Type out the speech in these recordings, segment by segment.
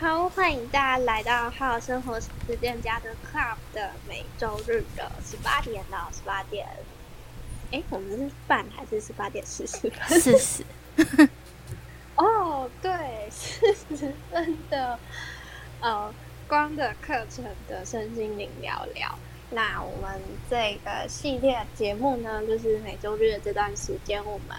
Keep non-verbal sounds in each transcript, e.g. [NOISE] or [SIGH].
好，欢迎大家来到好生活实践家的 Club 的每周日的十八点到十八点。哎，我们是半还是十八点四十分？四十。[LAUGHS] 哦，对，四十分的呃光的课程的身心灵聊聊。那我们这个系列节目呢，就是每周日的这段时间，我们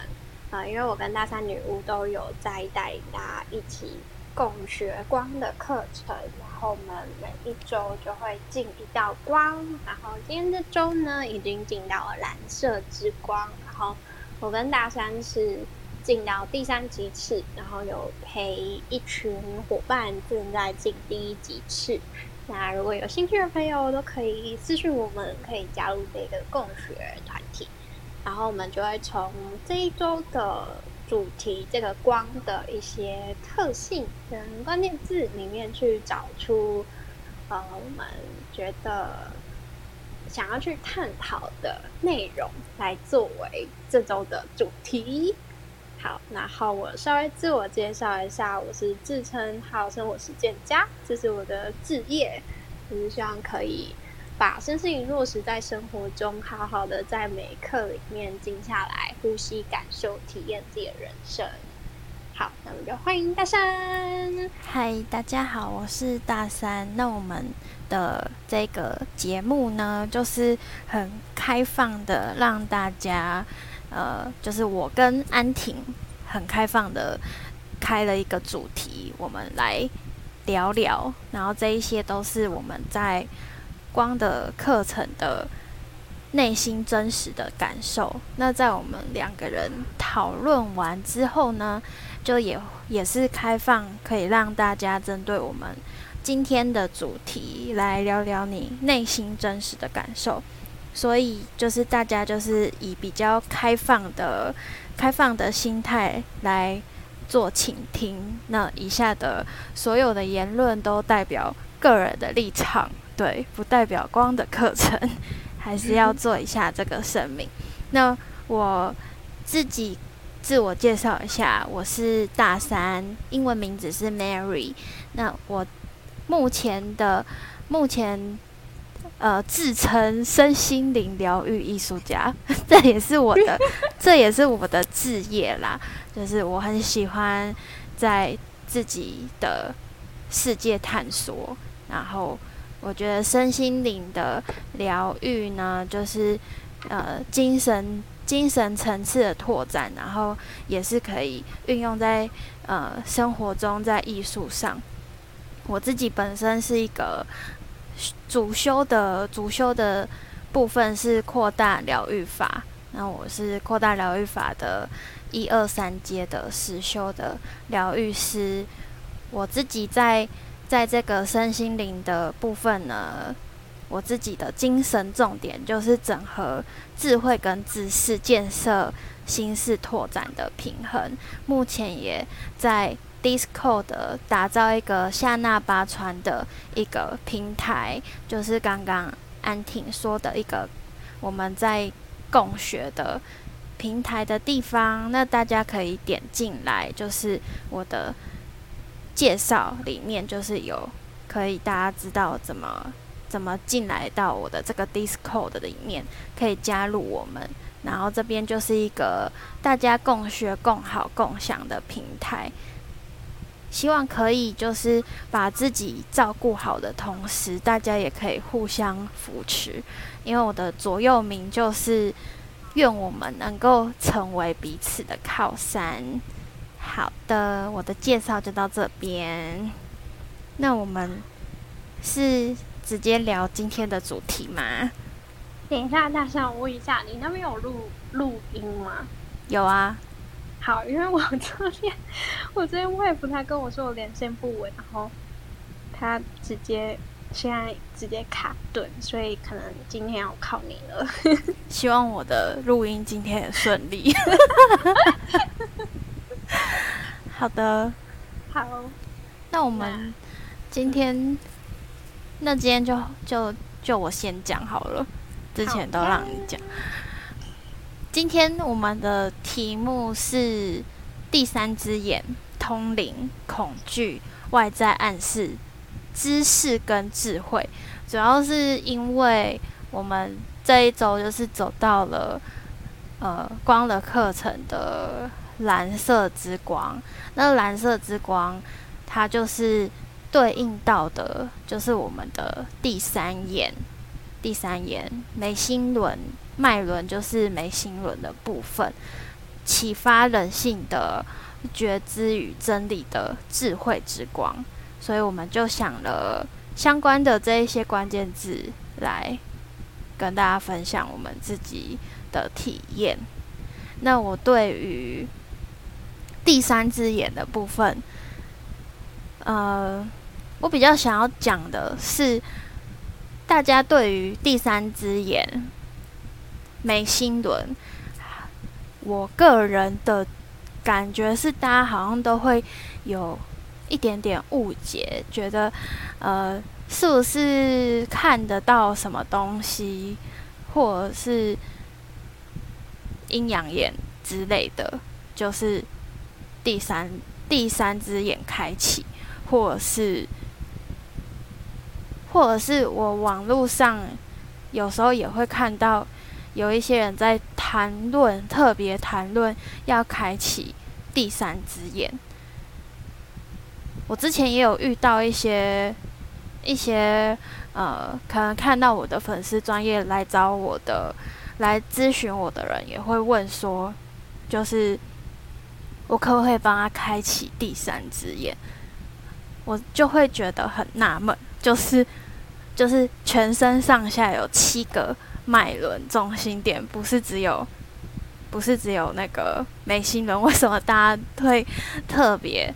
啊，因为我跟大山女巫都有在带大家一起。共学光的课程，然后我们每一周就会进一道光，然后今天这周呢已经进到了蓝色之光，然后我跟大山是进到第三级次，然后有陪一群伙伴正在进第一级次。那如果有兴趣的朋友都可以私信我们，可以加入这个共学团体，然后我们就会从这一周的。主题这个光的一些特性跟关键字里面去找出，呃，我们觉得想要去探讨的内容，来作为这周的主题。好，然后我稍微自我介绍一下，我是自称号生活实践家，这是我的职业，就是希望可以。把身心灵落实在生活中，好好的在每一刻里面静下来，呼吸、感受、体验自己的人生。好，那我们就欢迎大山。嗨，大家好，我是大山。那我们的这个节目呢，就是很开放的，让大家，呃，就是我跟安婷很开放的开了一个主题，我们来聊聊。然后这一些都是我们在。光的课程的内心真实的感受，那在我们两个人讨论完之后呢，就也也是开放，可以让大家针对我们今天的主题来聊聊你内心真实的感受。所以就是大家就是以比较开放的、开放的心态来做倾听。那以下的所有的言论都代表个人的立场。对，不代表光的课程，还是要做一下这个声明。那我自己自我介绍一下，我是大三，英文名字是 Mary。那我目前的目前呃自称身心灵疗愈艺术家，[LAUGHS] 这也是我的，[LAUGHS] 这也是我的职业啦。就是我很喜欢在自己的世界探索，然后。我觉得身心灵的疗愈呢，就是呃精神精神层次的拓展，然后也是可以运用在呃生活中，在艺术上。我自己本身是一个主修的主修的部分是扩大疗愈法，那我是扩大疗愈法的一二三阶的实修的疗愈师。我自己在。在这个身心灵的部分呢，我自己的精神重点就是整合智慧跟知识，建设心事拓展的平衡。目前也在 Discord 打造一个夏纳巴川的一个平台，就是刚刚安婷说的一个我们在共学的平台的地方。那大家可以点进来，就是我的。介绍里面就是有可以大家知道怎么怎么进来到我的这个 Discord 里面，可以加入我们。然后这边就是一个大家共学、共好、共享的平台。希望可以就是把自己照顾好的同时，大家也可以互相扶持。因为我的左右铭就是愿我们能够成为彼此的靠山。好的，我的介绍就到这边。那我们是直接聊今天的主题吗？等一下，大象，我问一下，你那边有录录音吗？有啊。好，因为我这边 [LAUGHS] 我这边外婆她跟我说我连线不稳，然后他直接现在直接卡顿，所以可能今天要靠你了。希望我的录音今天很顺利。[LAUGHS] [LAUGHS] 好的，好，那我们今天，那今天就就就我先讲好了，之前都让你讲。今天我们的题目是第三只眼，通灵、恐惧、外在暗示、知识跟智慧。主要是因为我们这一周就是走到了呃光的课程的蓝色之光，那蓝色之光它就是对应到的，就是我们的第三眼，第三眼眉心轮脉轮就是眉心轮的部分，启发人性的觉知与真理的智慧之光，所以我们就想了。相关的这一些关键字来跟大家分享我们自己的体验。那我对于第三只眼的部分，呃，我比较想要讲的是，大家对于第三只眼眉心轮，我个人的感觉是，大家好像都会有。一点点误解，觉得呃，是不是看得到什么东西，或者是阴阳眼之类的，就是第三第三只眼开启，或者是，或者是我网络上有时候也会看到有一些人在谈论，特别谈论要开启第三只眼。我之前也有遇到一些一些呃，可能看到我的粉丝专业来找我的，来咨询我的人，也会问说，就是我可不可以帮他开启第三只眼？我就会觉得很纳闷，就是就是全身上下有七个脉轮中心点，不是只有不是只有那个眉心轮，为什么大家会特别？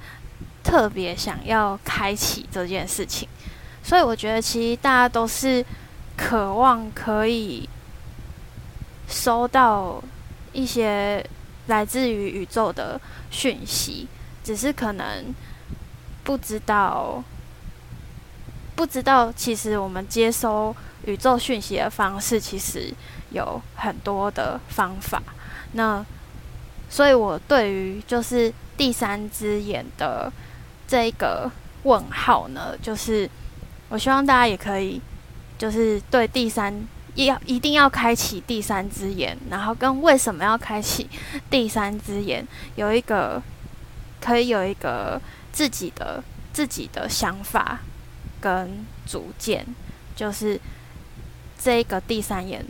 特别想要开启这件事情，所以我觉得其实大家都是渴望可以收到一些来自于宇宙的讯息，只是可能不知道，不知道其实我们接收宇宙讯息的方式其实有很多的方法。那所以我对于就是第三只眼的。这个问号呢，就是我希望大家也可以，就是对第三要一定要开启第三只眼，然后跟为什么要开启第三只眼有一个可以有一个自己的自己的想法跟主见，就是这个第三眼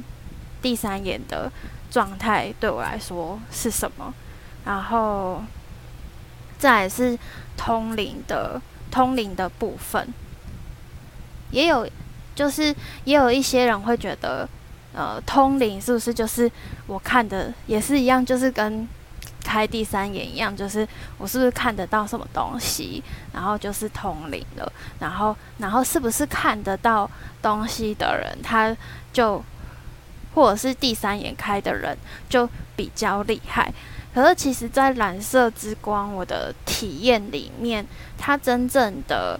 第三眼的状态对我来说是什么，然后。再是通灵的通灵的部分，也有就是也有一些人会觉得，呃，通灵是不是就是我看的也是一样，就是跟开第三眼一样，就是我是不是看得到什么东西，然后就是通灵了，然后然后是不是看得到东西的人，他就或者是第三眼开的人就比较厉害。可是，其实，在蓝色之光我的体验里面，它真正的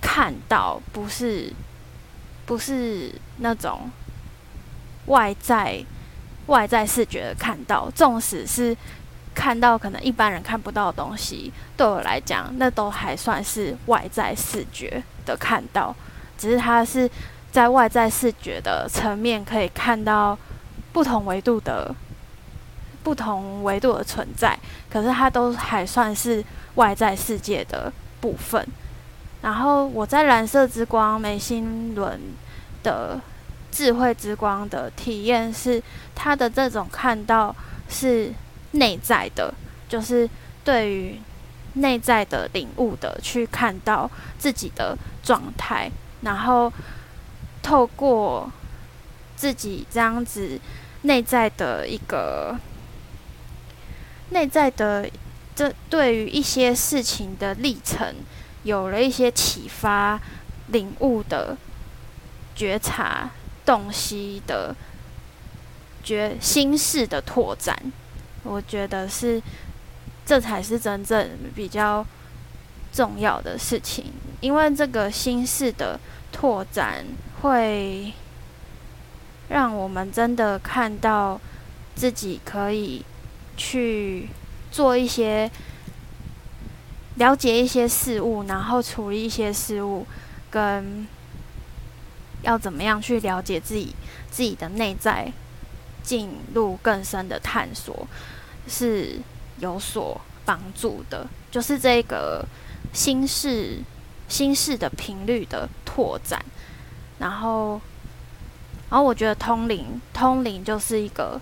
看到不是不是那种外在外在视觉的看到，纵使是看到可能一般人看不到的东西，对我来讲，那都还算是外在视觉的看到。只是它是在外在视觉的层面可以看到不同维度的。不同维度的存在，可是它都还算是外在世界的部分。然后我在蓝色之光眉心轮的智慧之光的体验是，它的这种看到是内在的，就是对于内在的领悟的去看到自己的状态，然后透过自己这样子内在的一个。内在的这对于一些事情的历程，有了一些启发、领悟的觉察、洞悉的觉心事的拓展，我觉得是这才是真正比较重要的事情。因为这个心事的拓展，会让我们真的看到自己可以。去做一些了解一些事物，然后处理一些事物，跟要怎么样去了解自己自己的内在，进入更深的探索，是有所帮助的。就是这个心事心事的频率的拓展，然后，然后我觉得通灵通灵就是一个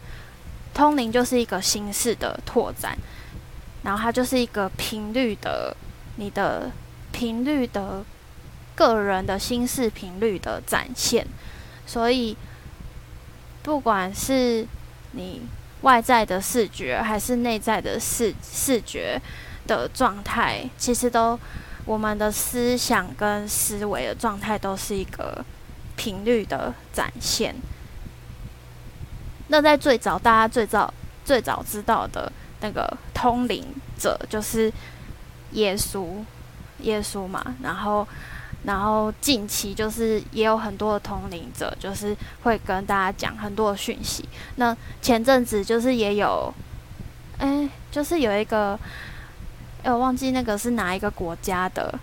通灵就是一个心事的拓展。然后它就是一个频率的，你的频率的个人的心事频率的展现，所以不管是你外在的视觉还是内在的视视觉的状态，其实都我们的思想跟思维的状态都是一个频率的展现。那在最早，大家最早最早知道的。那个通灵者就是耶稣，耶稣嘛。然后，然后近期就是也有很多的通灵者，就是会跟大家讲很多的讯息。那前阵子就是也有，哎，就是有一个，哎，我忘记那个是哪一个国家的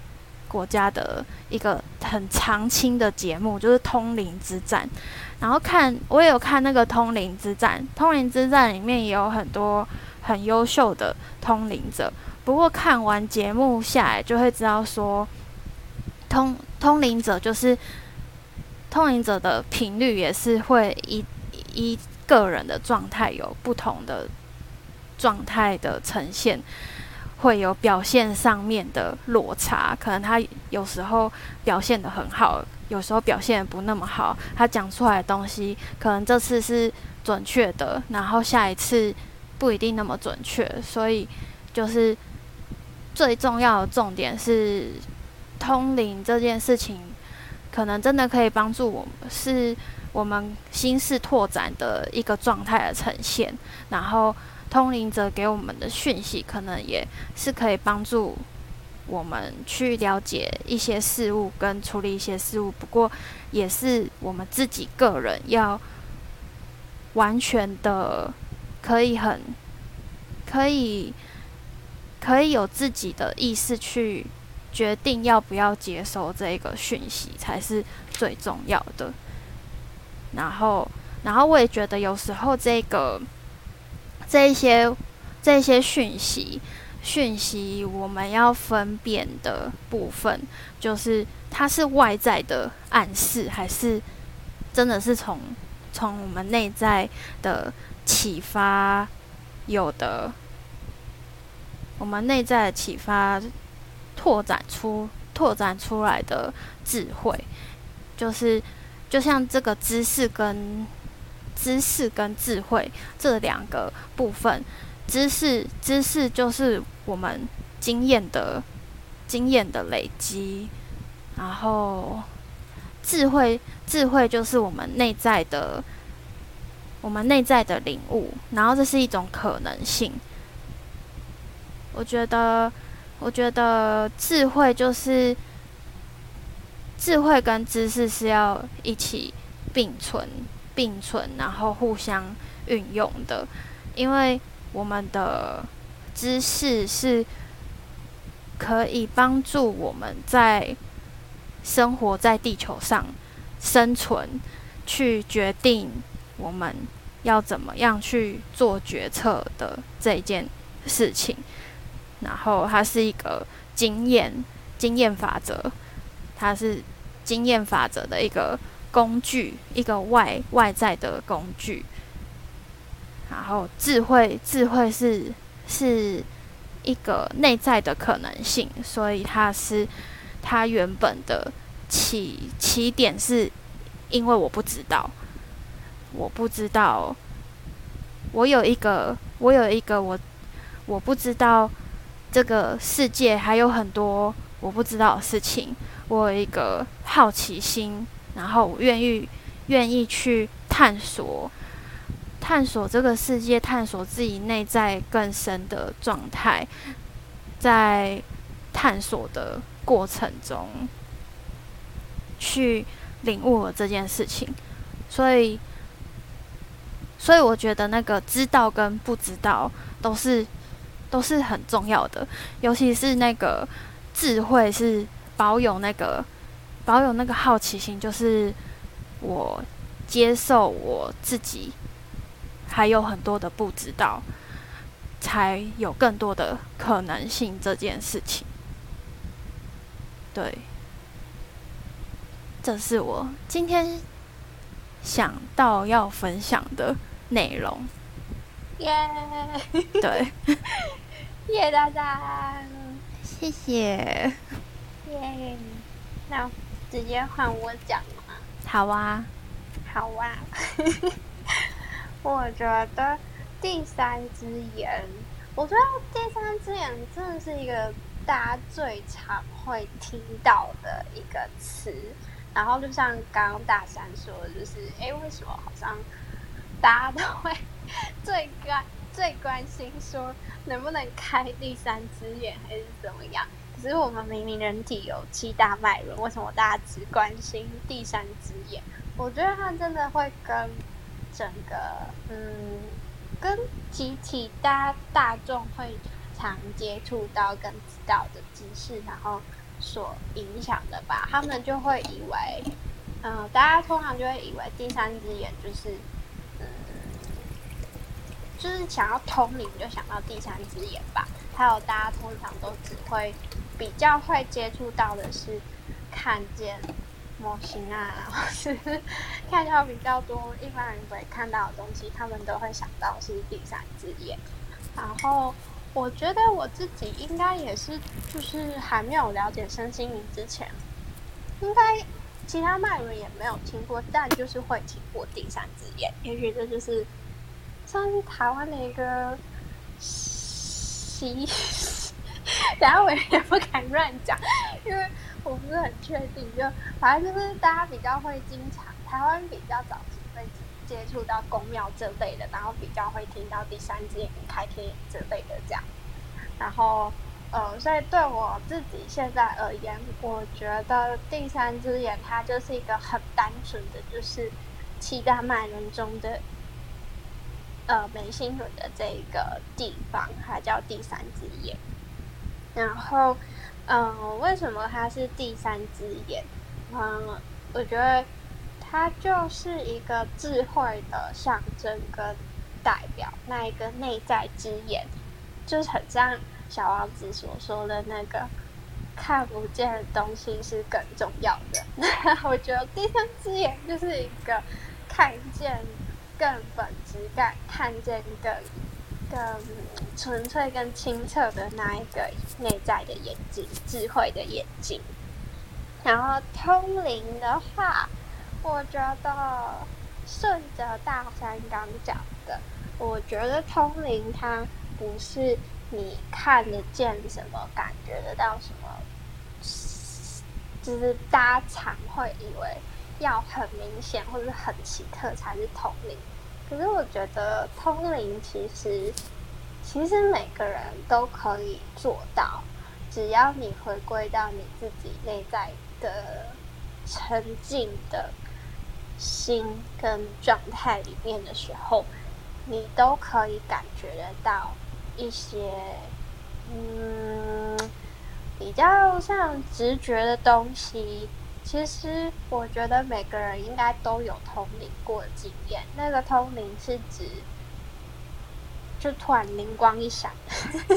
国家的一个很长青的节目，就是《通灵之战》。然后看我也有看那个《通灵之战》，《通灵之战》里面也有很多。很优秀的通灵者，不过看完节目下来就会知道说，通通灵者就是通灵者的频率也是会一一个人的状态有不同的状态的呈现，会有表现上面的落差，可能他有时候表现的很好，有时候表现不那么好，他讲出来的东西可能这次是准确的，然后下一次。不一定那么准确，所以就是最重要的重点是通灵这件事情，可能真的可以帮助我们，是我们心事拓展的一个状态的呈现。然后通灵者给我们的讯息，可能也是可以帮助我们去了解一些事物跟处理一些事物。不过，也是我们自己个人要完全的。可以很，可以，可以有自己的意识去决定要不要接收这个讯息，才是最重要的。然后，然后我也觉得有时候这个这一些这些讯息讯息，我们要分辨的部分，就是它是外在的暗示，还是真的是从从我们内在的。启发有的，我们内在的启发，拓展出拓展出来的智慧，就是就像这个知识跟知识跟智慧这两个部分，知识知识就是我们经验的经验的累积，然后智慧智慧就是我们内在的。我们内在的领悟，然后这是一种可能性。我觉得，我觉得智慧就是智慧跟知识是要一起并存、并存，然后互相运用的。因为我们的知识是可以帮助我们在生活在地球上生存，去决定。我们要怎么样去做决策的这一件事情，然后它是一个经验经验法则，它是经验法则的一个工具，一个外外在的工具。然后智慧智慧是是一个内在的可能性，所以它是它原本的起起点是因为我不知道。我不知道，我有一个，我有一个，我我不知道这个世界还有很多我不知道的事情。我有一个好奇心，然后我愿意愿意去探索，探索这个世界，探索自己内在更深的状态，在探索的过程中，去领悟了这件事情，所以。所以我觉得那个知道跟不知道都是都是很重要的，尤其是那个智慧是保有那个保有那个好奇心，就是我接受我自己还有很多的不知道，才有更多的可能性这件事情。对，这是我今天想到要分享的。内容。耶！对，[LAUGHS] 谢谢大家，谢谢。耶！那直接换我讲吗？好啊，好啊。[LAUGHS] 我觉得第三只眼，我觉得第三只眼真的是一个大家最常会听到的一个词。然后就像刚刚大山说的，就是哎，为什么好像大家都会。最关最关心说能不能开第三只眼还是怎么样？可是我们明明人体有七大脉轮，为什么大家只关心第三只眼？我觉得它真的会跟整个嗯，跟集体大大众会常接触到跟知道的知识，然后所影响的吧。他们就会以为，嗯，大家通常就会以为第三只眼就是。就是想要通灵，就想到第三只眼吧。还有大家通常都只会比较会接触到的是看见模型啊，或是看到比较多一般人不会看到的东西，他们都会想到是第三只眼。然后我觉得我自己应该也是，就是还没有了解身心灵之前，应该其他脉轮也没有听过，但就是会听过第三只眼。也许这就是。[LAUGHS] 算是台湾的一个习，等下我也不敢乱讲，因为我不是很确定。就反正就是大家比较会经常，台湾比较早期会接触到宫庙这类的，然后比较会听到第三只眼、开天眼这类的这样。然后呃，所以对我自己现在而言，我觉得第三只眼它就是一个很单纯的，就是七大脉轮中的。呃，眉心轮的这个地方，它叫第三只眼。然后，嗯，为什么它是第三只眼？嗯，我觉得它就是一个智慧的象征跟代表，那一个内在之眼，就是很像小王子所说的那个看不见的东西是更重要的。[LAUGHS] 我觉得第三只眼就是一个看见。更本质感，看见更更纯粹、更清澈的那一个内在的眼睛，智慧的眼睛。然后通灵的话，我觉得顺着大山刚讲的，我觉得通灵它不是你看得见什么，感觉得到什么，就是大家常会以为。要很明显或者很奇特才是通灵，可是我觉得通灵其实其实每个人都可以做到，只要你回归到你自己内在的沉静的心跟状态里面的时候，你都可以感觉得到一些嗯比较像直觉的东西。其实我觉得每个人应该都有通灵过的经验。那个通灵是指，就突然灵光一闪。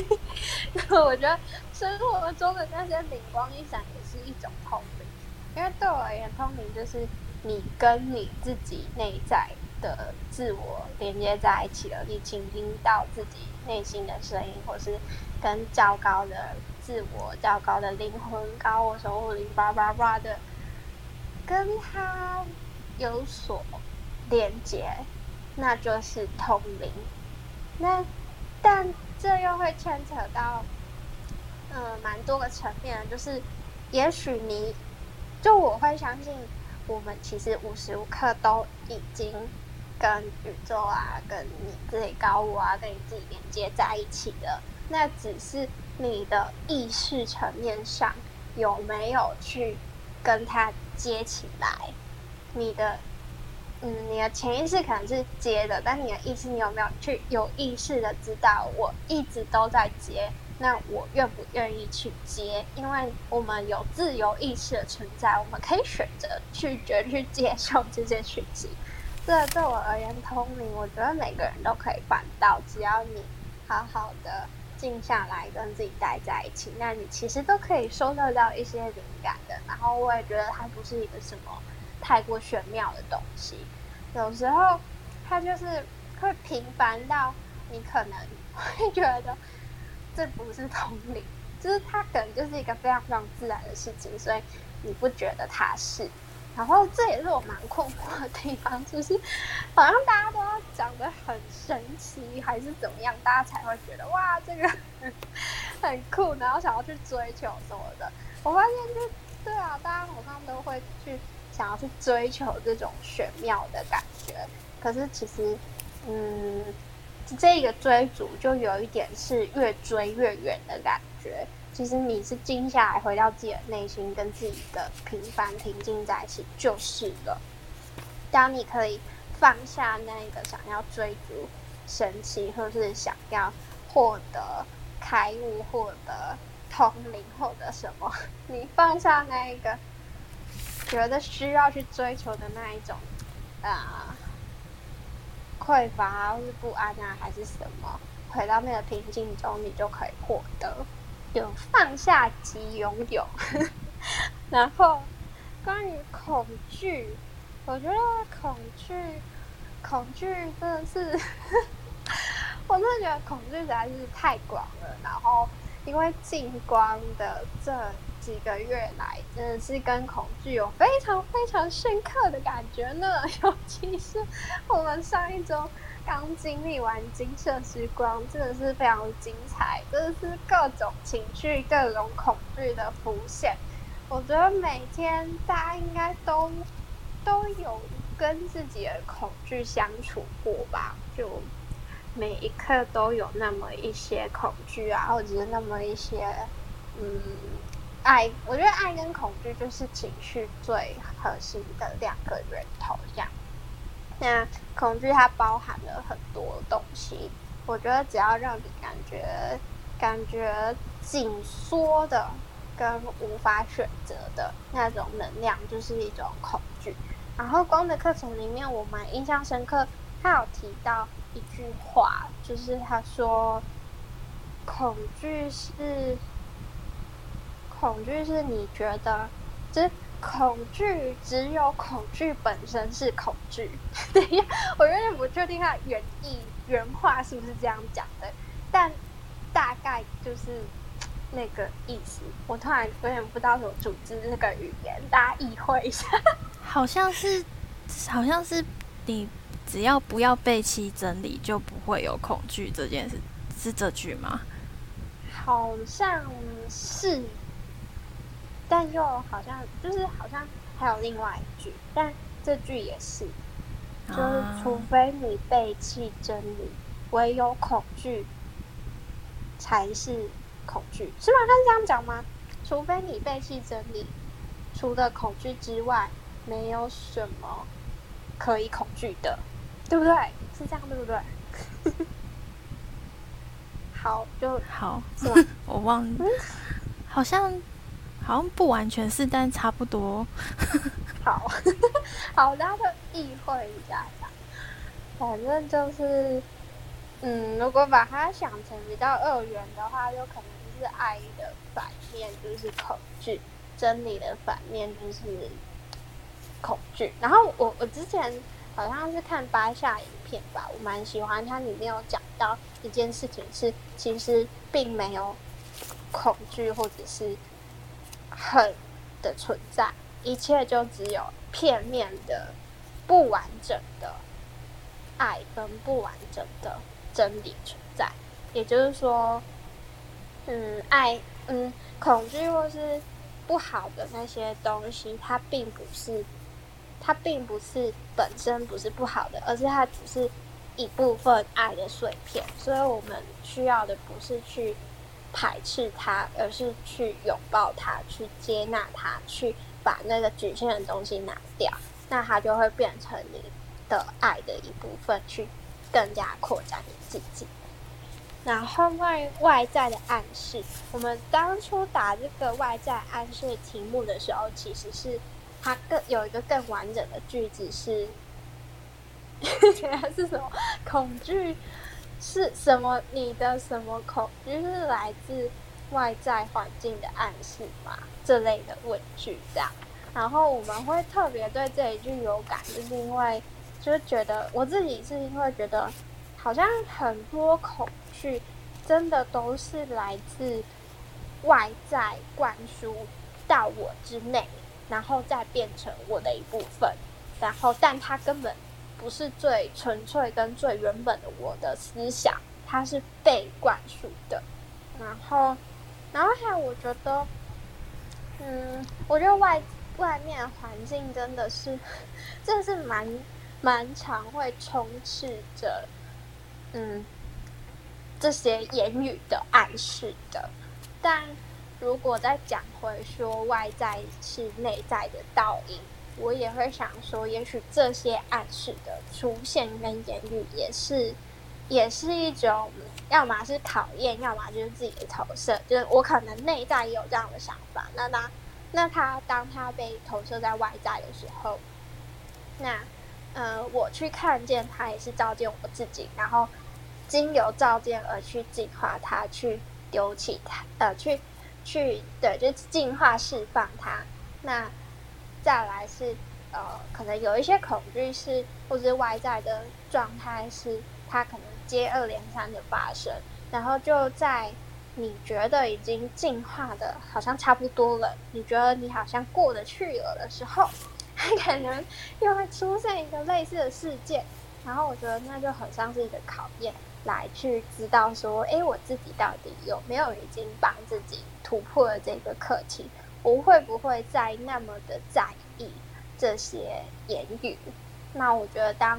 [LAUGHS] 我觉得生活中的那些灵光一闪也是一种通灵。因为对我而言，通灵就是你跟你自己内在的自我连接在一起了，你倾听到自己内心的声音，或是跟较高的自我、较高的灵魂、高我守护灵叭叭叭的。跟他有所连接，那就是通灵。那 [LAUGHS] 但这又会牵扯到，嗯，蛮多个层面。就是也许你，就我会相信，我们其实无时无刻都已经跟宇宙啊，跟你自己高我啊，跟你自己连接在一起的。那只是你的意识层面上有没有去跟他。接起来，你的嗯，你的潜意识可能是接的，但你的意识，你有没有去有意识的知道，我一直都在接？那我愿不愿意去接？因为我们有自由意识的存在，我们可以选择拒绝去接受这些讯息。这对我而言，通灵，我觉得每个人都可以办到，只要你好好的静下来，跟自己待在一起，那你其实都可以收得到一些灵感的。然后我也觉得它不是一个什么太过玄妙的东西，有时候它就是会平凡到你可能会觉得。这不是通灵，就是它可能就是一个非常非常自然的事情，所以你不觉得它是。然后这也是我蛮困惑的地方，就是好像大家都要讲的很神奇，还是怎么样，大家才会觉得哇，这个很酷，然后想要去追求什么的。[LAUGHS] 我发现就对啊，大家好像都会去想要去追求这种玄妙的感觉，可是其实，嗯。这个追逐就有一点是越追越远的感觉。其实你是静下来，回到自己的内心，跟自己的平凡平静在一起就是了。当你可以放下那个想要追逐神奇，或是想要获得开悟、获得通灵、获得什么，[LAUGHS] 你放下那一个觉得需要去追求的那一种啊。匮乏，或是不安啊，还是什么？回到那个平静中，你就可以获得，有放下即拥有。[LAUGHS] 然后，关于恐惧，我觉得恐惧，恐惧真的是，[LAUGHS] 我真的觉得恐惧实在是太广了。然后，因为近光的这。几个月来，真的是跟恐惧有非常非常深刻的感觉呢。[LAUGHS] 尤其是我们上一周刚经历完金色时光，真的是非常精彩，真的是各种情绪、各种恐惧的浮现。我觉得每天大家应该都都有跟自己的恐惧相处过吧？就每一刻都有那么一些恐惧啊，或者是那么一些嗯。爱，我觉得爱跟恐惧就是情绪最核心的两个源头。这样，那恐惧它包含了很多东西。我觉得只要让你感觉感觉紧缩的跟无法选择的那种能量，就是一种恐惧。然后光的课程里面，我蛮印象深刻，他有提到一句话，就是他说，恐惧是。恐惧是你觉得，就是恐惧，只有恐惧本身是恐惧。[LAUGHS] 等一下，我有点不确定它原意原话是不是这样讲的，但大概就是那个意思。我突然有点不知道怎么组织这个语言，大家意会一下。[LAUGHS] 好像是，好像是你只要不要背弃真理，就不会有恐惧这件事，是这句吗？好像是。但又好像就是好像还有另外一句，但这句也是，就是除非你背弃真理，唯有恐惧才是恐惧，是吗？他是这样讲吗？除非你背弃真理，除了恐惧之外，没有什么可以恐惧的，对不对？是这样对不对？[LAUGHS] 好，就好，是吗？[LAUGHS] 我忘了，好像。好像不完全是，但差不多。[LAUGHS] 好，[LAUGHS] 好，大家都意会一下下。反正就是，嗯，如果把它想成比较二元的话，就可能就是爱的反面就是恐惧，真理的反面就是恐惧。然后我我之前好像是看八下影片吧，我蛮喜欢它里面有讲到一件事情，是其实并没有恐惧或者是。恨的存在，一切就只有片面的、不完整的爱跟不完整的真理存在。也就是说，嗯，爱，嗯，恐惧或是不好的那些东西，它并不是，它并不是本身不是不好的，而是它只是一部分爱的碎片。所以我们需要的不是去。排斥它，而是去拥抱它，去接纳它，去把那个局限的东西拿掉，那它就会变成你的爱的一部分，去更加扩展你自己。然后外外在的暗示，我们当初打这个外在暗示题目的时候，其实是它更有一个更完整的句子是，[LAUGHS] 原来是什么恐惧是什么？你的什么恐惧是来自外在环境的暗示吗？这类的问句这样。然后我们会特别对这一句有感，就是因为就是觉得我自己是因为觉得好像很多恐。惧，真的都是来自外在灌输到我之内，然后再变成我的一部分。然后，但它根本不是最纯粹跟最原本的我的思想，它是被灌输的。然后，然后还有，我觉得，嗯，我觉得外外面环境真的是，[LAUGHS] 真的是蛮蛮常会充斥着，嗯。这些言语的暗示的，但如果再讲回说外在是内在的倒影，我也会想说，也许这些暗示的出现跟言语也是，也是一种，要么是考验，要么就是自己的投射。就是我可能内在也有这样的想法，那他，那他当他被投射在外在的时候，那呃，我去看见他也是照见我自己，然后。经由照见而去净化它，去丢弃它，呃，去去对，就净化释放它。那再来是呃，可能有一些恐惧是，或是外在的状态是，它可能接二连三的发生，然后就在你觉得已经进化的好像差不多了，你觉得你好像过得去了的时候，[LAUGHS] 它可能又会出现一个类似的事件，然后我觉得那就很像是一个考验。来去知道说，哎，我自己到底有没有已经帮自己突破了这个课题？我会不会再那么的在意这些言语？那我觉得，当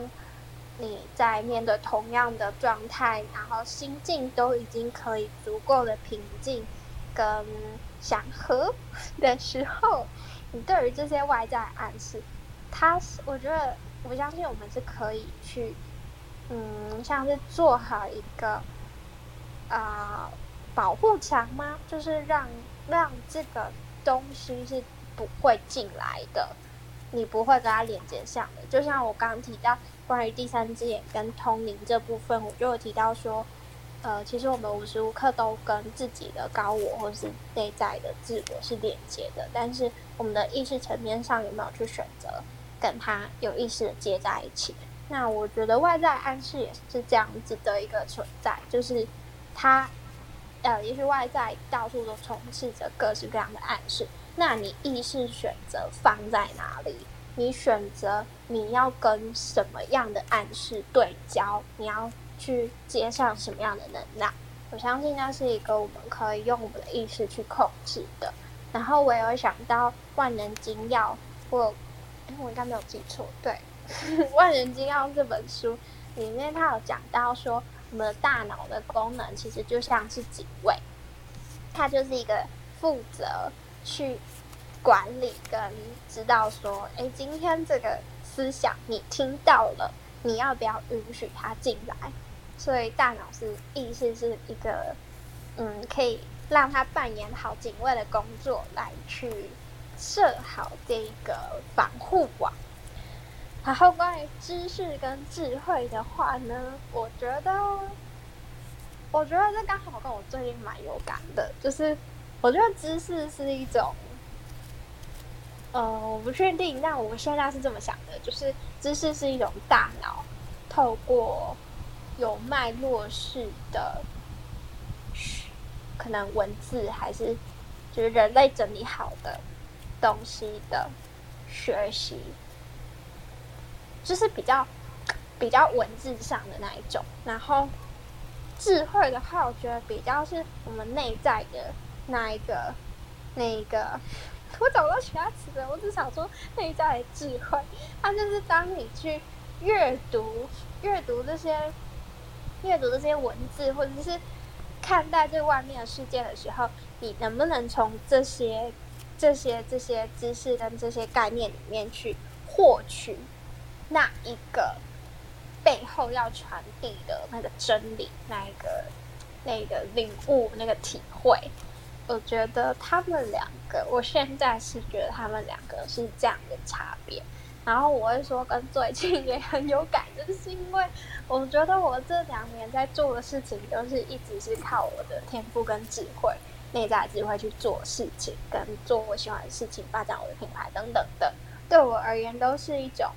你在面对同样的状态，然后心境都已经可以足够的平静跟祥和 [LAUGHS] 的时候，你对于这些外在暗示，它是我觉得，我相信我们是可以去。嗯，像是做好一个啊保护墙吗？就是让让这个东西是不会进来的，你不会跟它连接上的。就像我刚提到关于第三只眼跟通灵这部分，我就有提到说，呃，其实我们无时无刻都跟自己的高我或是内在的自我是连接的，但是我们的意识层面上有没有去选择跟它有意识的接在一起？那我觉得外在暗示也是这样子的一个存在，就是它，呃，也许外在到处都充斥着各式各样的暗示。那你意识选择放在哪里？你选择你要跟什么样的暗示对焦？你要去接上什么样的能量？我相信那是一个我们可以用我们的意识去控制的。然后我也有想到万能金钥，我，我应该没有记错，对。[LAUGHS]《万能金钥》这本书里面，他有讲到说，我们大脑的功能其实就像是警卫，它就是一个负责去管理跟知道说，哎，今天这个思想你听到了，你要不要允许它进来？所以大脑是意识是一个，嗯，可以让它扮演好警卫的工作，来去设好这个防护网。然后关于知识跟智慧的话呢，我觉得，我觉得这刚好跟我最近蛮有感的，就是我觉得知识是一种，呃，我不确定，但我现在是这么想的，就是知识是一种大脑透过有脉络式的，可能文字还是就是人类整理好的东西的学习。就是比较比较文字上的那一种，然后智慧的话，我觉得比较是我们内在的那一个那一个，我找不到其他词了，我只想说内在的智慧，它就是当你去阅读阅读这些阅读这些文字，或者是看待这外面的世界的时候，你能不能从这些这些这些知识跟这些概念里面去获取？那一个背后要传递的那个真理，那一个那个领悟，那个体会。我觉得他们两个，我现在是觉得他们两个是这样的差别。然后我会说，跟最近也很有感，就是因为我觉得我这两年在做的事情，都是一直是靠我的天赋跟智慧、内在智慧去做事情，跟做我喜欢的事情，发展我的品牌等等的。对我而言，都是一种，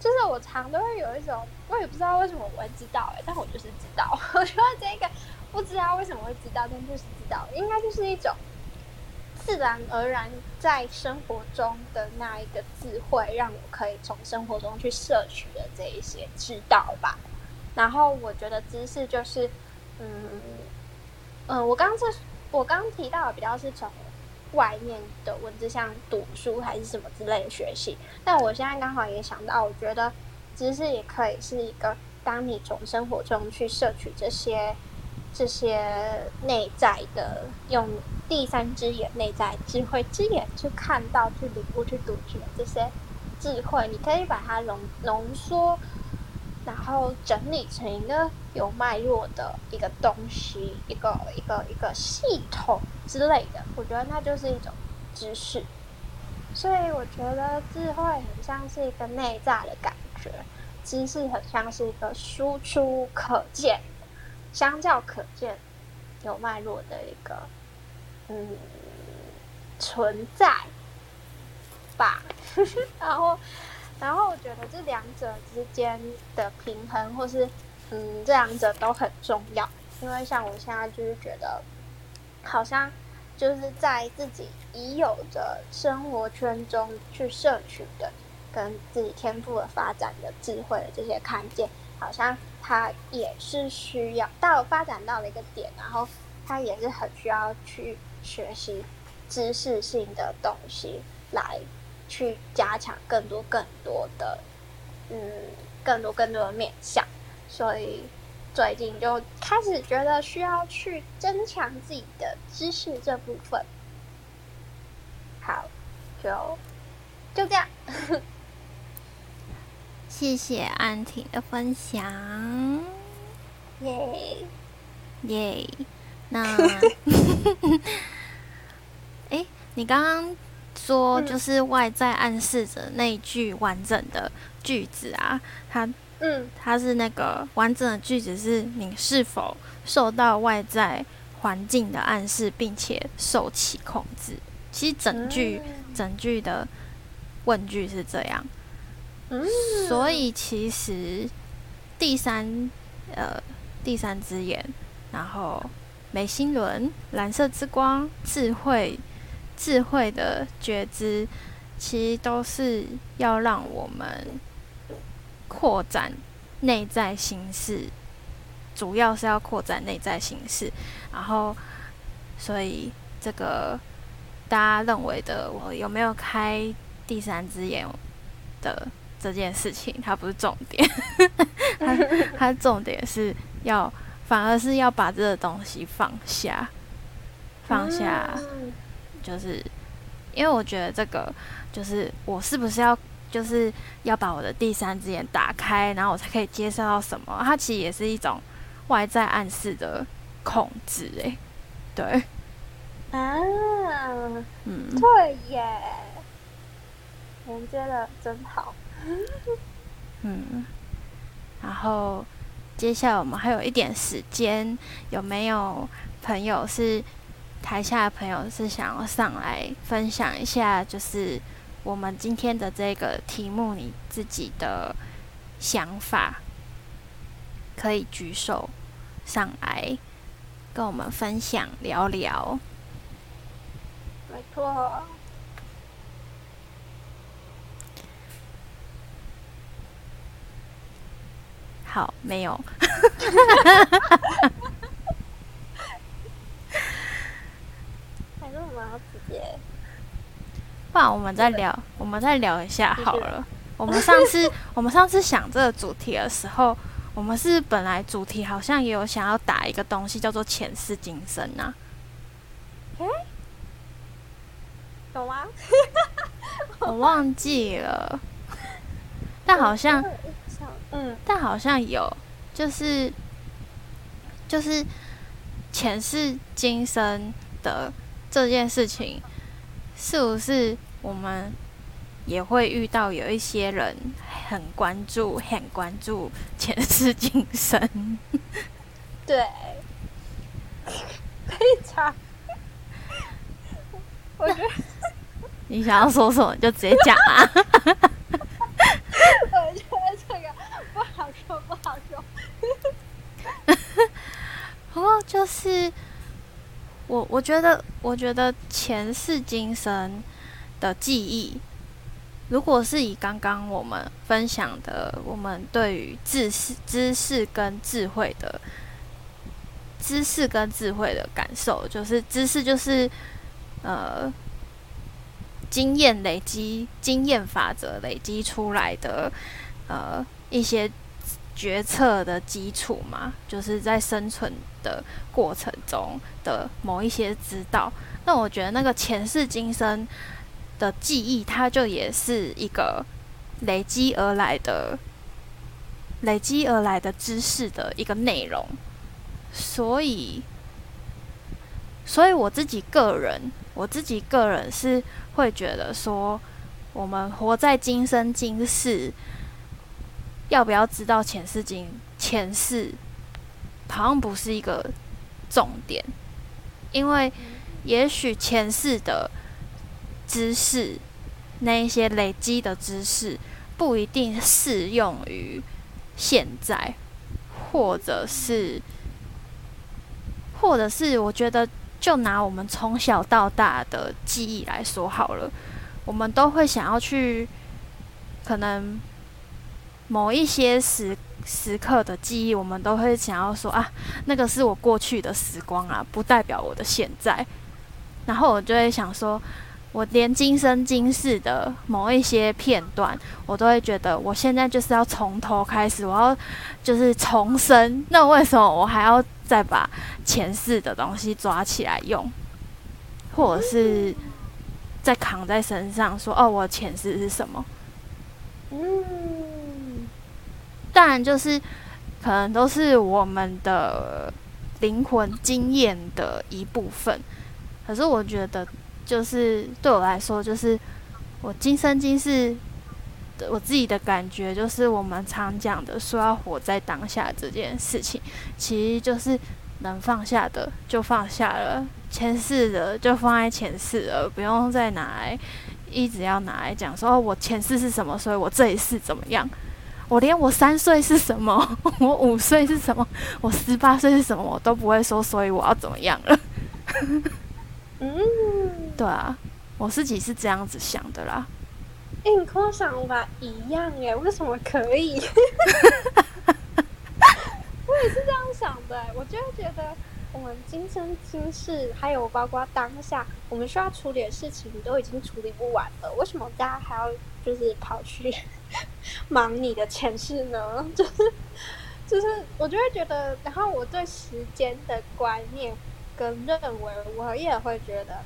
就是我常都会有一种，我也不知道为什么我会知道，哎，但我就是知道。[LAUGHS] 我觉得这个不知道为什么会知道，但就是知道，应该就是一种。自然而然在生活中的那一个智慧，让我可以从生活中去摄取的这一些知道吧。然后我觉得知识就是，嗯嗯，我刚这我刚刚提到的比较是从外面的文字，像读书还是什么之类的学习。但我现在刚好也想到，我觉得知识也可以是一个，当你从生活中去摄取这些。这些内在的，用第三只眼、内在智慧之眼去看到、去领悟、去读取的这些智慧，你可以把它浓浓缩，然后整理成一个有脉络的一个东西，一个一个一个系统之类的。我觉得那就是一种知识。所以我觉得智慧很像是一个内在的感觉，知识很像是一个输出可见。相较可见、有脉络的一个嗯存在吧，[LAUGHS] 然后，然后我觉得这两者之间的平衡，或是嗯这两者都很重要，因为像我现在就是觉得，好像就是在自己已有的生活圈中去摄取的，跟自己天赋的发展的智慧的这些看见，好像。它也是需要到发展到了一个点，然后它也是很需要去学习知识性的东西，来去加强更多更多的，嗯，更多更多的面向。所以最近就开始觉得需要去增强自己的知识这部分。好，就就这样。[LAUGHS] 谢谢安婷的分享，耶耶。那，[LAUGHS] [LAUGHS] 哎，你刚刚说就是外在暗示着那句完整的句子啊，它，嗯，它是那个完整的句子是你是否受到外在环境的暗示，并且受其控制？其实整句整句的问句是这样。所以其实第三呃第三只眼，然后美心轮、蓝色之光、智慧智慧的觉知，其实都是要让我们扩展内在心事，主要是要扩展内在心事。然后，所以这个大家认为的，我有没有开第三只眼的？这件事情它不是重点，[LAUGHS] 它它重点是要，反而是要把这个东西放下，放下，就是因为我觉得这个就是我是不是要就是要把我的第三只眼打开，然后我才可以接受到什么？它其实也是一种外在暗示的控制，哎，对，啊，嗯，对耶，连接的真好。嗯，然后接下来我们还有一点时间，有没有朋友是台下的朋友是想要上来分享一下，就是我们今天的这个题目你自己的想法，可以举手上来跟我们分享聊聊。没错。好，没有。[LAUGHS] 反正不然我们再聊，我们再聊一下好了。我们上次，[LAUGHS] 我们上次想这个主题的时候，我们是本来主题好像也有想要打一个东西，叫做前世今生啊。哎，有吗？[LAUGHS] 我忘记了。但好像，嗯，但好像有，就是就是前世今生的这件事情，是不是我们也会遇到有一些人很关注、很关注前世今生？对，非常。我觉得你想要说什么就直接讲啊。我觉得这个不好说，不好说。[LAUGHS] 不过就是我，我觉得，我觉得前世今生的记忆，如果是以刚刚我们分享的，我们对于知识、知识跟智慧的知识跟智慧的感受，就是知识就是呃经验累积、经验法则累积出来的呃一些。决策的基础嘛，就是在生存的过程中的某一些知道。那我觉得那个前世今生的记忆，它就也是一个累积而来的、累积而来的知识的一个内容。所以，所以我自己个人，我自己个人是会觉得说，我们活在今生今世。要不要知道前世经前世，好像不是一个重点，因为也许前世的知识，那一些累积的知识，不一定适用于现在，或者是，或者是，我觉得就拿我们从小到大的记忆来说好了，我们都会想要去，可能。某一些时时刻的记忆，我们都会想要说啊，那个是我过去的时光啊，不代表我的现在。然后我就会想说，我连今生今世的某一些片段，我都会觉得我现在就是要从头开始，我要就是重生。那为什么我还要再把前世的东西抓起来用，或者是再扛在身上说哦，我前世是什么？嗯。当然，就是可能都是我们的灵魂经验的一部分。可是我觉得，就是对我来说，就是我今生今世，我自己的感觉，就是我们常讲的说要活在当下这件事情，其实就是能放下的就放下了，前世的就放在前世了，不用再拿来一直要拿来讲说哦，我前世是什么，所以我这一世怎么样。我连我三岁是什么，[LAUGHS] 我五岁是什么，我十八岁是什么，我都不会说，所以我要怎么样了？嗯，对啊，我自己是这样子想的啦。哎，你跟我想法一样哎，为什么可以？[LAUGHS] 我也是这样想的，我就觉得。我们今生今世，还有包括当下，我们需要处理的事情都已经处理不完了。为什么大家还要就是跑去 [LAUGHS] 忙你的前世呢？[LAUGHS] 就是就是，我就会觉得，然后我对时间的观念跟认为，我也会觉得，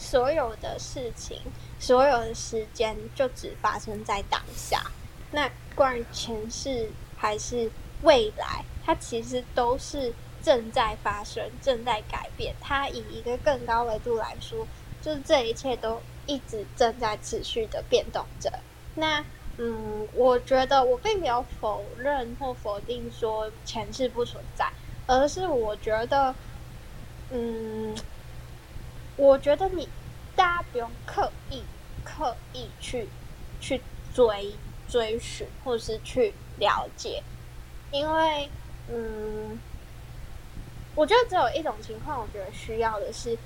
所有的事情，所有的时间就只发生在当下。那关于前世还是未来，它其实都是。正在发生，正在改变。它以一个更高维度来说，就是这一切都一直正在持续的变动着。那，嗯，我觉得我并没有否认或否定说前世不存在，而是我觉得，嗯，我觉得你大家不用刻意刻意去去追追寻或是去了解，因为，嗯。我觉得只有一种情况，我觉得需要的是，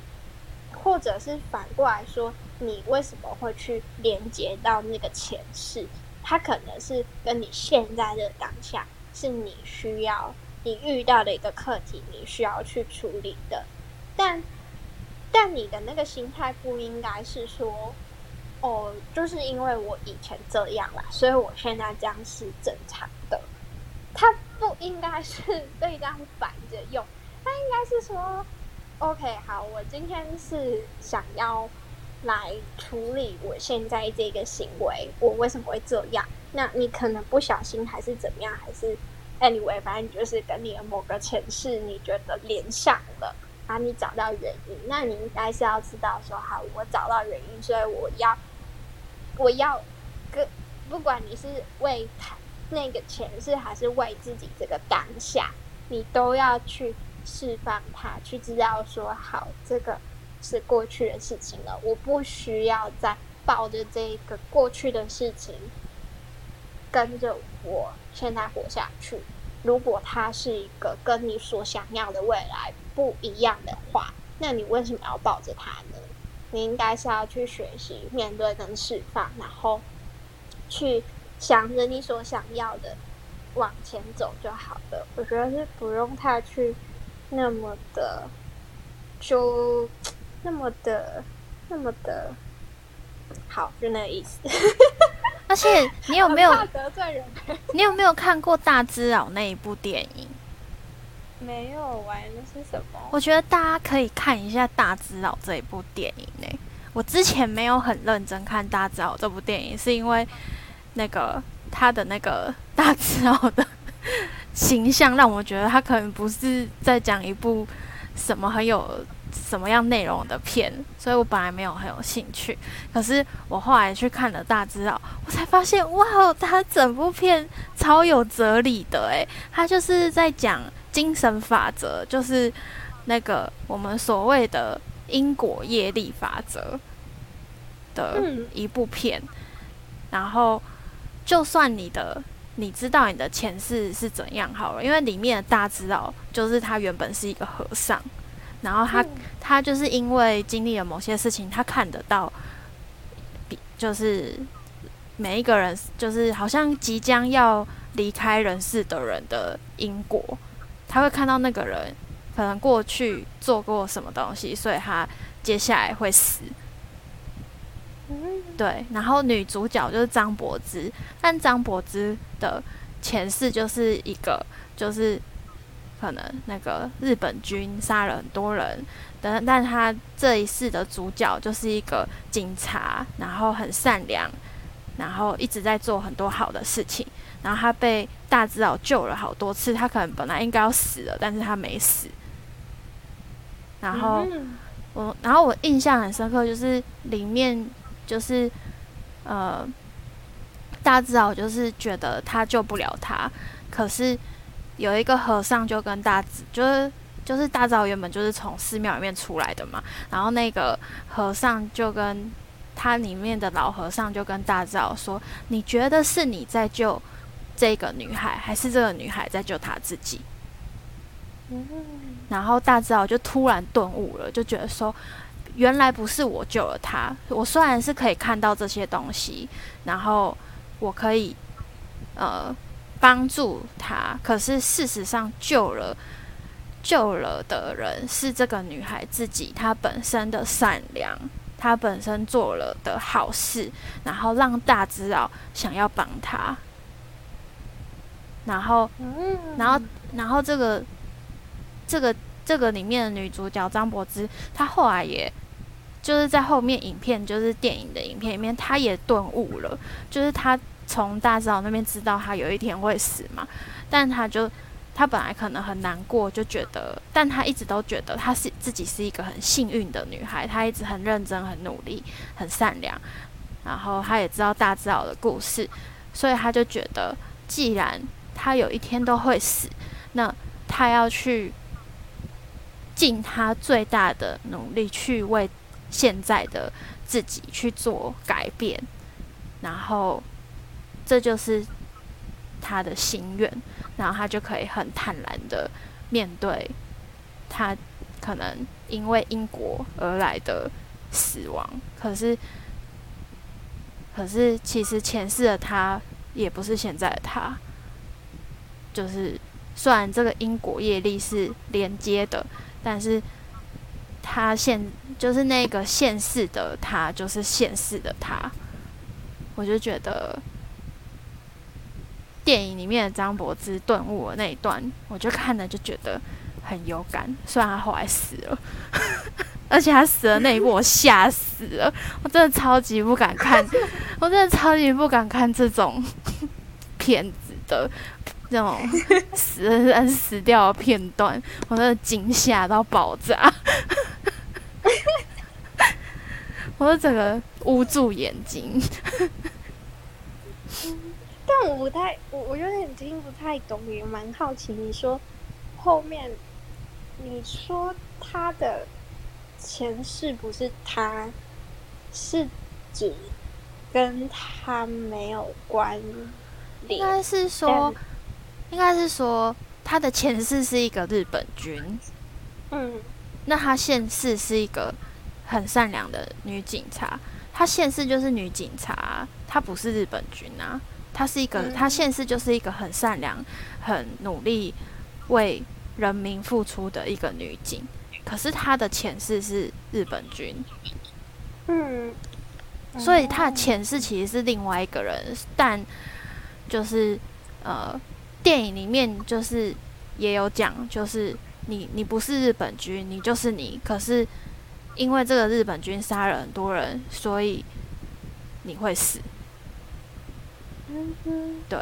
或者是反过来说，你为什么会去连接到那个前世？它可能是跟你现在的当下，是你需要你遇到的一个课题，你需要去处理的。但但你的那个心态不应该是说，哦，就是因为我以前这样啦，所以我现在这样是正常的。它不应该是被这样反着用。他应该是说，OK，好，我今天是想要来处理我现在这个行为，我为什么会这样？那你可能不小心还是怎么样，还是 anyway，反正就是跟你的某个前世你觉得连上了，然后你找到原因，那你应该是要知道说，好，我找到原因，所以我要我要跟不管你是为他那个前世，还是为自己这个当下，你都要去释放它，去知道说，好，这个。是过去的事情了，我不需要再抱着这个过去的事情跟着我现在活下去。如果它是一个跟你所想要的未来不一样的话，那你为什么要抱着它呢？你应该是要去学习面对跟释放，然后去想着你所想要的往前走就好了。我觉得是不用太去那么的就。那么的，那么的好，就那个意思。[LAUGHS] 而且你有没有得罪人？你有没有看过《大只佬》那一部电影？没有玩的是什么？我觉得大家可以看一下《大只佬》这一部电影呢。我之前没有很认真看《大只佬》这部电影，是因为那个他的那个大只佬的形象让我觉得他可能不是在讲一部什么很有。什么样内容的片，所以我本来没有很有兴趣。可是我后来去看了《大智佬》，我才发现，哇，他整部片超有哲理的诶，他就是在讲精神法则，就是那个我们所谓的因果业力法则的一部片。然后，就算你的你知道你的前世是怎样好了，因为里面的大智佬就是他原本是一个和尚。然后他他就是因为经历了某些事情，他看得到，比就是每一个人就是好像即将要离开人世的人的因果，他会看到那个人可能过去做过什么东西，所以他接下来会死。对，然后女主角就是张柏芝，但张柏芝的前世就是一个就是。可能那个日本军杀了很多人，但但他这一世的主角就是一个警察，然后很善良，然后一直在做很多好的事情。然后他被大智佬救了好多次，他可能本来应该要死了，但是他没死。然后我，然后我印象很深刻，就是里面就是呃，大智佬就是觉得他救不了他，可是。有一个和尚就跟大智，就是就是大昭原本就是从寺庙里面出来的嘛，然后那个和尚就跟他里面的老和尚就跟大昭说：“你觉得是你在救这个女孩，还是这个女孩在救她自己？”然后大昭就突然顿悟了，就觉得说：“原来不是我救了她，我虽然是可以看到这些东西，然后我可以呃。”帮助他，可是事实上救了救了的人是这个女孩自己，她本身的善良，她本身做了的好事，然后让大智佬想要帮她，然后，然后，然后这个这个这个里面的女主角张柏芝，她后来也就是在后面影片，就是电影的影片里面，她也顿悟了，就是她。从大智佬那边知道他有一天会死嘛，但他就他本来可能很难过，就觉得，但他一直都觉得他是自己是一个很幸运的女孩，她一直很认真、很努力、很善良，然后他也知道大智佬的故事，所以他就觉得，既然他有一天都会死，那他要去尽他最大的努力去为现在的自己去做改变，然后。这就是他的心愿，然后他就可以很坦然的面对他可能因为因果而来的死亡。可是，可是其实前世的他也不是现在的他，就是虽然这个因果业力是连接的，但是他现就是那个现世的他，就是现世的他，我就觉得。电影里面的张柏芝顿悟的那一段，我就看了就觉得很有感。虽然他后来死了，[LAUGHS] 而且他死的那一幕我吓死了，我真的超级不敢看，[LAUGHS] 我真的超级不敢看这种片子的这种死 [LAUGHS] 死掉的片段，我真的惊吓到爆炸，我的整个捂住眼睛。但我不太，我我有点听不太懂，也蛮好奇。你说后面，你说他的前世不是他，是指跟他没有关联？应该是说，应该是说他的前世是一个日本军，嗯，那他现世是一个很善良的女警察。她现世就是女警察，她不是日本军啊。她是一个，她现世就是一个很善良、很努力为人民付出的一个女警。可是她的前世是日本军，嗯，所以她的前世其实是另外一个人。但就是呃，电影里面就是也有讲，就是你你不是日本军，你就是你。可是因为这个日本军杀了很多人，所以你会死。嗯哼，对，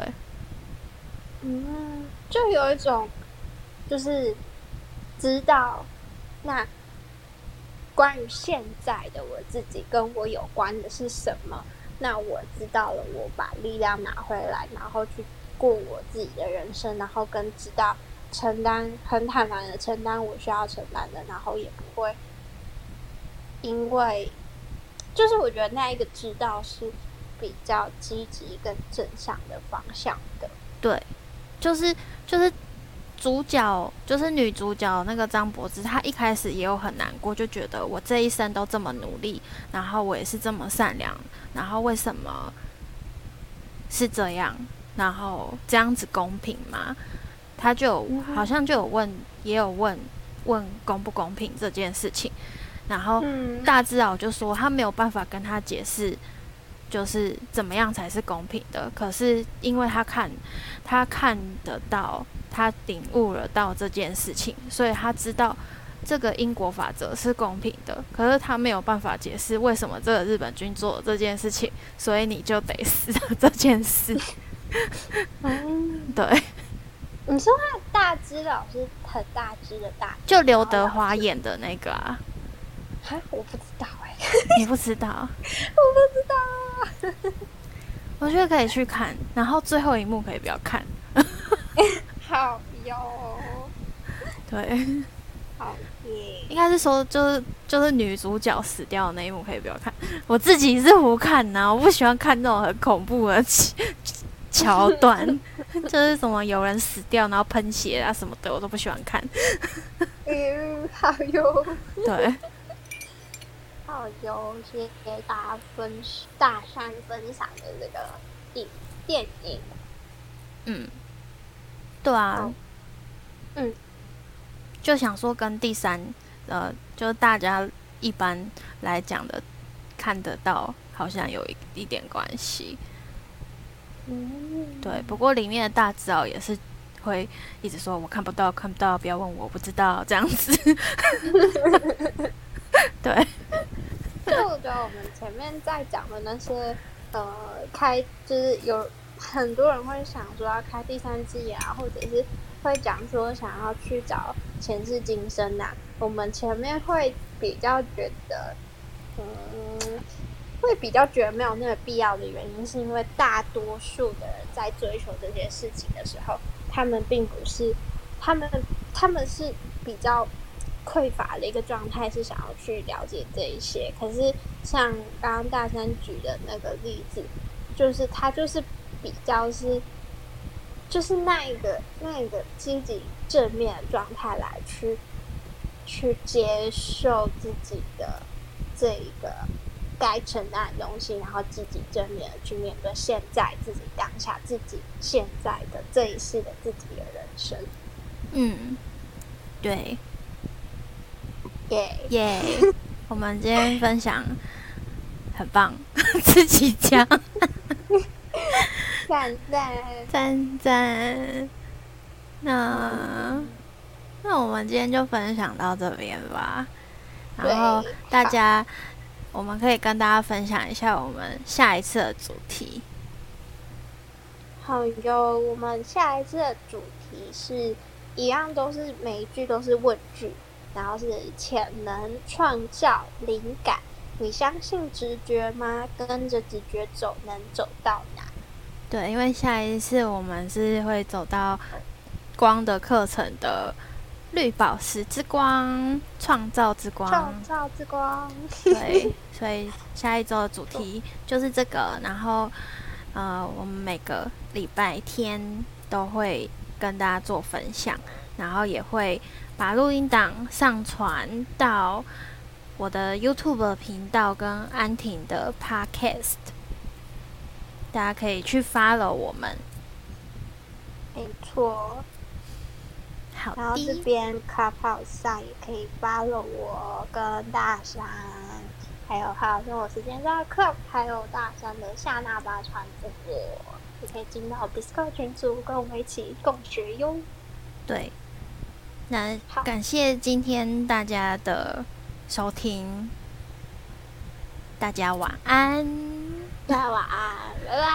嗯，就有一种，就是知道那关于现在的我自己跟我有关的是什么，那我知道了，我把力量拿回来，然后去过我自己的人生，然后跟知道承担，很坦然的承担我需要承担的，然后也不会因为，就是我觉得那一个知道是。比较积极跟正向的方向的，对，就是就是主角就是女主角那个张柏芝，她一开始也有很难过，就觉得我这一生都这么努力，然后我也是这么善良，然后为什么是这样？然后这样子公平吗？她就好像就有问，也有问问公不公平这件事情，然后大智老就说他没有办法跟他解释。就是怎么样才是公平的？可是因为他看，他看得到，他领悟了到这件事情，所以他知道这个因果法则是公平的。可是他没有办法解释为什么这个日本军做这件事情，所以你就得死这件事。[LAUGHS] 嗯，对。你说他大只老师很大只的大，就刘德华演的那个啊？哈，我不知道哎，你不知道？[LAUGHS] 我不知道。[LAUGHS] 我觉得可以去看，然后最后一幕可以不要看。[LAUGHS] 好哟，对，好耶。应该是说，就是就是女主角死掉的那一幕可以不要看。我自己是不看呐，我不喜欢看那种很恐怖的桥段，就是什么有人死掉然后喷血啊什么的，我都不喜欢看。嗯，好哟。对。好，有些给大家分大山分享的这个影电影，嗯，对啊，嗯，就想说跟第三，呃，就大家一般来讲的看得到，好像有一一点关系，嗯，对。不过里面的大字哦，也是会一直说我看不到，看不到，不要问我我，不知道。这样子，[LAUGHS] 对。就 [LAUGHS] 我觉得我们前面在讲的那些，呃，开就是有很多人会想说要开第三季啊，或者是会讲说想要去找前世今生呐。我们前面会比较觉得，嗯，会比较觉得没有那个必要的原因，是因为大多数的人在追求这些事情的时候，他们并不是，他们他们是比较。匮乏的一个状态是想要去了解这一些，可是像刚刚大山举的那个例子，就是他就是比较是，就是那一个那一个积极正面的状态来去去接受自己的这一个该承担的东西，然后积极正面的去面对现在自己当下自己现在的这一世的自己的人生。嗯，对。耶耶！[LAUGHS] 我们今天分享很棒，[LAUGHS] 自己讲，赞赞赞赞。那那我们今天就分享到这边吧。然后大家，我们可以跟大家分享一下我们下一次的主题。好哟，我们下一次的主题是一样，都是每一句都是问句，然后是潜能创造灵感。你相信直觉吗？跟着直觉走，能走到哪？对，因为下一次我们是会走到光的课程的绿宝石之光，创造之光，创造之光。对，[LAUGHS] 所以下一周的主题就是这个。然后，呃，我们每个礼拜天都会跟大家做分享，然后也会把录音档上传到。我的 YouTube 频道跟安婷的 Podcast，大家可以去 follow 我们。没错。好然后这边 Clubhouse 上也可以 follow 我跟大山，还有还有生活时间在 Club，还有大山的夏娜巴传直播，也可以进到 Discord 群组跟我们一起共学哟。对。那感谢今天大家的。收听，大家晚安。大家晚安，拜拜。